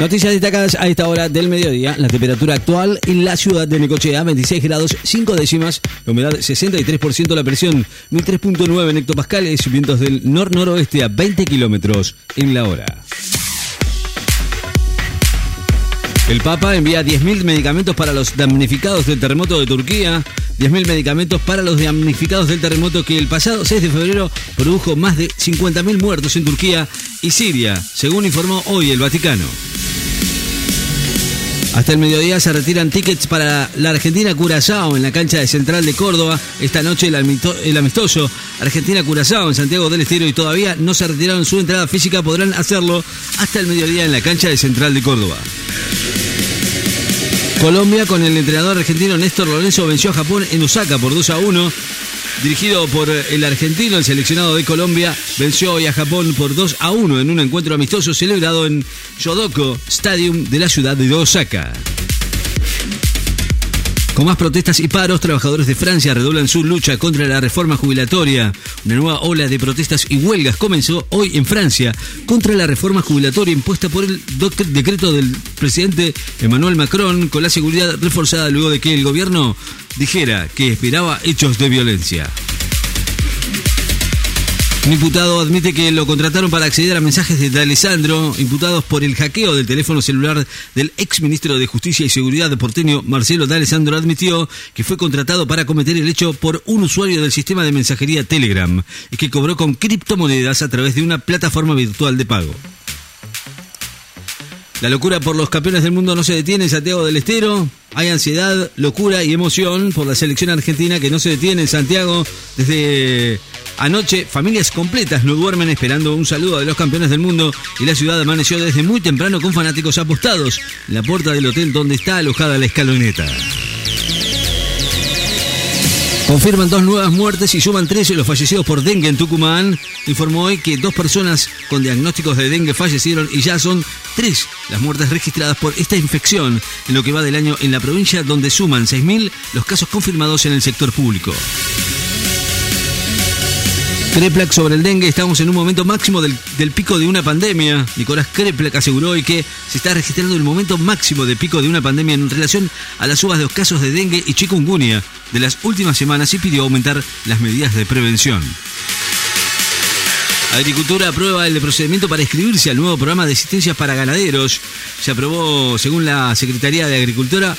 Noticias destacadas a esta hora del mediodía. La temperatura actual en la ciudad de Necochea, 26 grados 5 décimas. La humedad 63%, la presión 1003.9 en hectopascales. Vientos del nor-noroeste a 20 kilómetros en la hora. El Papa envía 10.000 medicamentos para los damnificados del terremoto de Turquía. 10.000 medicamentos para los damnificados del terremoto que el pasado 6 de febrero produjo más de 50.000 muertos en Turquía y Siria, según informó hoy el Vaticano. Hasta el mediodía se retiran tickets para la Argentina Curazao en la cancha de Central de Córdoba. Esta noche el, amistoso Argentina Curazao en Santiago del Estero y todavía no se retiraron su entrada física. Podrán hacerlo hasta el mediodía en la cancha de Central de Córdoba. Colombia con el entrenador argentino Néstor Lorenzo venció a Japón en Osaka por 2 a 1. Dirigido por el argentino, el seleccionado de Colombia venció hoy a Japón por 2 a 1 en un encuentro amistoso celebrado en Yodoko Stadium de la ciudad de Osaka. Con más protestas y paros, trabajadores de Francia redoblan su lucha contra la reforma jubilatoria. Una nueva ola de protestas y huelgas comenzó hoy en Francia contra la reforma jubilatoria impuesta por el decreto del presidente Emmanuel Macron con la seguridad reforzada luego de que el gobierno dijera que esperaba hechos de violencia. Un imputado admite que lo contrataron para acceder a mensajes de Alessandro, imputados por el hackeo del teléfono celular del ex ministro de Justicia y Seguridad de porteño Marcelo D'Alessandro admitió que fue contratado para cometer el hecho por un usuario del sistema de mensajería Telegram y que cobró con criptomonedas a través de una plataforma virtual de pago. La locura por los campeones del mundo no se detiene en Santiago del Estero. Hay ansiedad, locura y emoción por la selección argentina que no se detiene en Santiago desde Anoche, familias completas no duermen esperando un saludo de los campeones del mundo y la ciudad amaneció desde muy temprano con fanáticos apostados en la puerta del hotel donde está alojada la escaloneta. Confirman dos nuevas muertes y suman 13 los fallecidos por dengue en Tucumán. Informó hoy que dos personas con diagnósticos de dengue fallecieron y ya son tres las muertes registradas por esta infección en lo que va del año en la provincia, donde suman 6.000 los casos confirmados en el sector público. Kreplak sobre el dengue, estamos en un momento máximo del, pico de una pandemia. Nicolás Kreplak aseguró hoy que se está registrando el momento máximo de pico de una pandemia en relación a las subas de los casos de dengue y chikungunya de las últimas semanas y pidió aumentar las medidas de prevención. Agricultura aprueba el procedimiento para inscribirse al nuevo programa de asistencia para ganaderos. Se aprobó, según la Secretaría de Agricultura,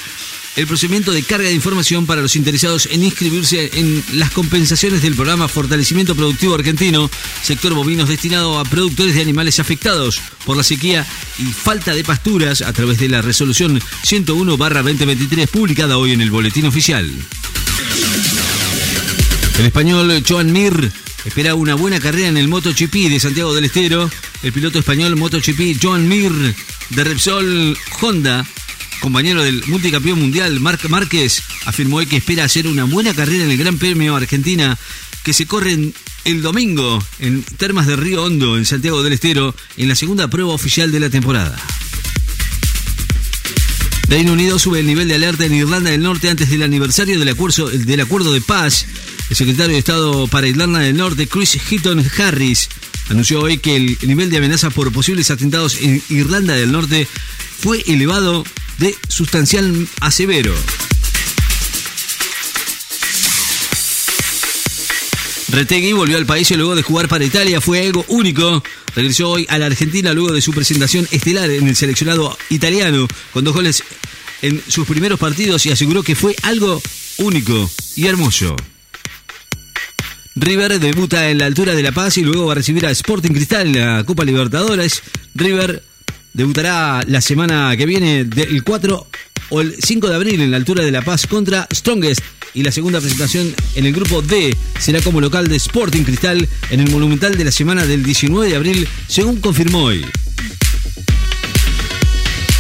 el procedimiento de carga de información para los interesados en inscribirse en las compensaciones del programa Fortalecimiento Productivo Argentino, sector bovinos destinado a productores de animales afectados por la sequía y falta de pasturas a través de la resolución 101-2023 publicada hoy en el Boletín Oficial. El español Joan Mir espera una buena carrera en el MotoGP de Santiago del Estero. El piloto español MotoGP Joan Mir de Repsol Honda compañero del multicampeón mundial Marc Márquez, afirmó que espera hacer una buena carrera en el Gran Premio Argentina que se corre el domingo en Termas de Río Hondo, en Santiago del Estero, en la segunda prueba oficial de la temporada. Reino Unido sube el nivel de alerta en Irlanda del Norte antes del aniversario del acuerdo, del acuerdo de paz. El secretario de Estado para Irlanda del Norte, Chris Hitton Harris, anunció hoy que el nivel de amenaza por posibles atentados en Irlanda del Norte fue elevado de sustancial a severo. Retegui volvió al país y luego de jugar para Italia fue algo único. Regresó hoy a la Argentina luego de su presentación estelar en el seleccionado italiano con dos goles en sus primeros partidos y aseguró que fue algo único y hermoso. River debuta en la altura de La Paz y luego va a recibir a Sporting Cristal en la Copa Libertadores. River debutará la semana que viene del 4 o el 5 de abril en la altura de La Paz contra Strongest y la segunda presentación en el grupo D será como local de Sporting Cristal en el Monumental de la semana del 19 de abril, según confirmó hoy.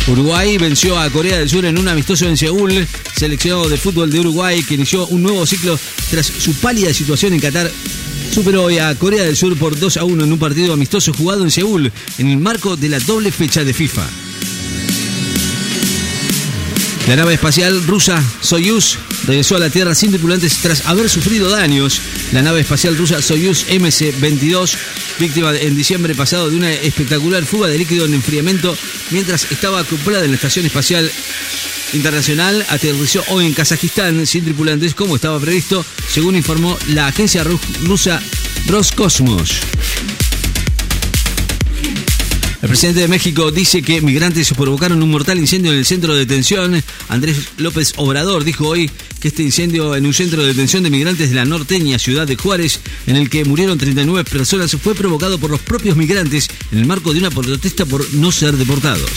Uruguay venció a Corea del Sur en un amistoso en Seúl, seleccionado de fútbol de Uruguay que inició un nuevo ciclo tras su pálida situación en Qatar superó hoy a Corea del Sur por 2 a 1 en un partido amistoso jugado en Seúl en el marco de la doble fecha de FIFA. La nave espacial rusa Soyuz regresó a la Tierra sin tripulantes tras haber sufrido daños. La nave espacial rusa Soyuz MC-22, víctima en diciembre pasado de una espectacular fuga de líquido en enfriamiento mientras estaba acoplada en la Estación Espacial Internacional, aterrizó hoy en Kazajistán sin tripulantes como estaba previsto, según informó la agencia rusa Roscosmos. El presidente de México dice que migrantes provocaron un mortal incendio en el centro de detención. Andrés López Obrador dijo hoy que este incendio en un centro de detención de migrantes de la norteña ciudad de Juárez, en el que murieron 39 personas, fue provocado por los propios migrantes en el marco de una protesta por no ser deportados.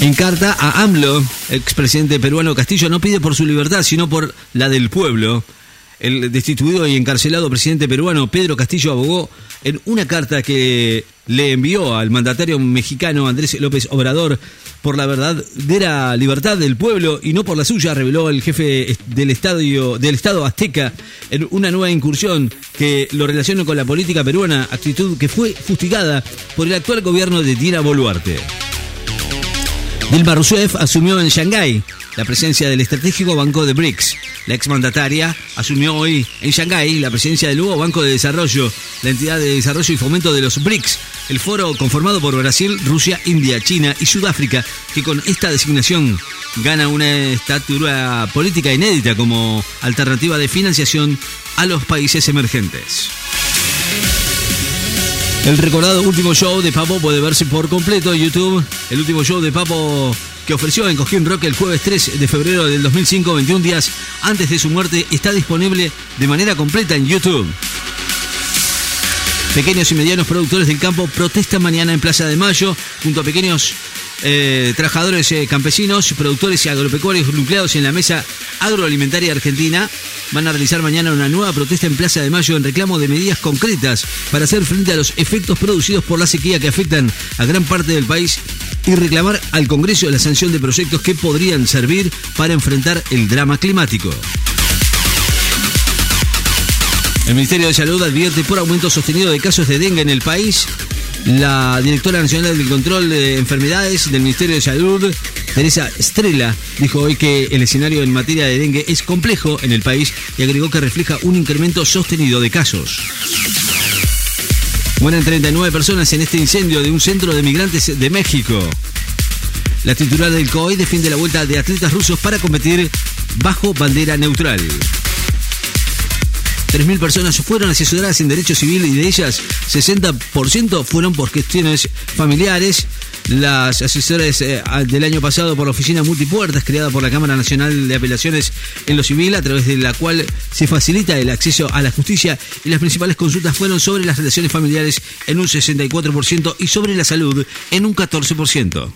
En carta a AMLO, expresidente peruano Castillo no pide por su libertad, sino por la del pueblo. El destituido y encarcelado presidente peruano Pedro Castillo abogó en una carta que le envió al mandatario mexicano Andrés López Obrador por la verdadera libertad del pueblo y no por la suya, reveló el jefe del, Estado azteca en una nueva incursión que lo relaciona con la política peruana, actitud que fue fustigada por el actual gobierno de Dina Boluarte. Dilma Rousseff asumió en Shanghái la presencia del estratégico Banco de BRICS. La exmandataria asumió hoy en Shanghái la presidencia del nuevo Banco de Desarrollo, la entidad de desarrollo y fomento de los BRICS, el foro conformado por Brasil, Rusia, India, China y Sudáfrica, que con esta designación gana una estatura política inédita como alternativa de financiación a los países emergentes. El recordado último show de Papo puede verse por completo en YouTube. El último show de Papo que ofreció en Cojín Rock el jueves 3 de febrero del 2005, 21 días antes de su muerte, está disponible de manera completa en YouTube. Pequeños y medianos productores del campo protestan mañana en Plaza de Mayo junto a pequeños eh, trabajadores eh, campesinos, productores y agropecuarios nucleados en la mesa agroalimentaria argentina. Van a realizar mañana una nueva protesta en Plaza de Mayo en reclamo de medidas concretas para hacer frente a los efectos producidos por la sequía que afectan a gran parte del país y reclamar al Congreso la sanción de proyectos que podrían servir para enfrentar el drama climático. El Ministerio de Salud advierte por aumento sostenido de casos de dengue en el país. La directora nacional del control de enfermedades del Ministerio de Salud, Teresa Estrella, dijo hoy que el escenario en materia de dengue es complejo en el país y agregó que refleja un incremento sostenido de casos. Mueren 39 personas en este incendio de un centro de migrantes de México. La titular del COI defiende la vuelta de atletas rusos para competir bajo bandera neutral. 3.000 personas fueron asesoradas en derecho civil y de ellas 60% fueron por cuestiones familiares. Las asesoras eh, del año pasado por la oficina multipuertas creada por la Cámara Nacional de Apelaciones en lo Civil, a través de la cual se facilita el acceso a la justicia y las principales consultas fueron sobre las relaciones familiares en un 64% y sobre la salud en un 14%.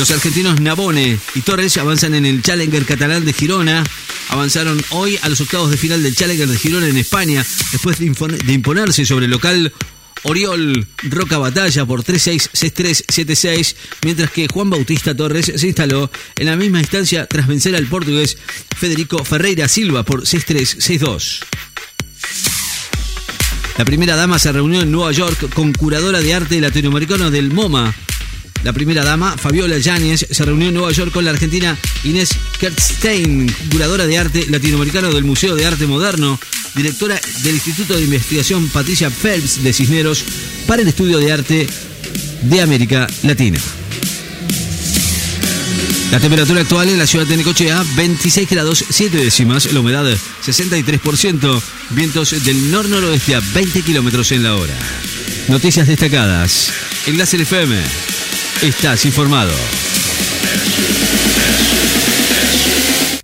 Los argentinos Nabone y Torres avanzan en el Challenger catalán de Girona. Avanzaron hoy a los octavos de final del Challenger de Girona en España, después de, imponerse sobre el local Oriol Roca Batalla por 3-6, 6-3, 7-6, mientras que Juan Bautista Torres se instaló en la misma instancia tras vencer al portugués Federico Ferreira Silva por 6-3, 6-2. La primera dama se reunió en Nueva York con curadora de arte latinoamericano del MoMA, la primera dama, Fabiola Yáñez, se reunió en Nueva York con la argentina Inés Kertstein, curadora de arte latinoamericano del Museo de Arte Moderno, directora del Instituto de Investigación Patricia Phelps de Cisneros para el Estudio de Arte de América Latina. La temperatura actual en la ciudad de Necochea, 26 grados 7 décimas, la humedad 63%, vientos del nor-noroeste a 20 kilómetros en la hora. Noticias destacadas. Enlace FM Estás informado.